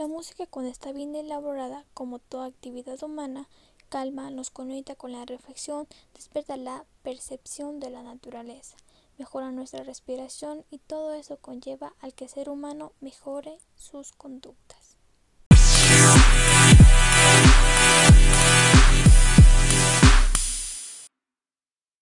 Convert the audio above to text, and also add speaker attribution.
Speaker 1: La música cuando está bien elaborada, como toda actividad humana, calma, nos conecta con la reflexión, despierta la percepción de la naturaleza, mejora nuestra respiración y todo eso conlleva al que el ser humano mejore sus conductas.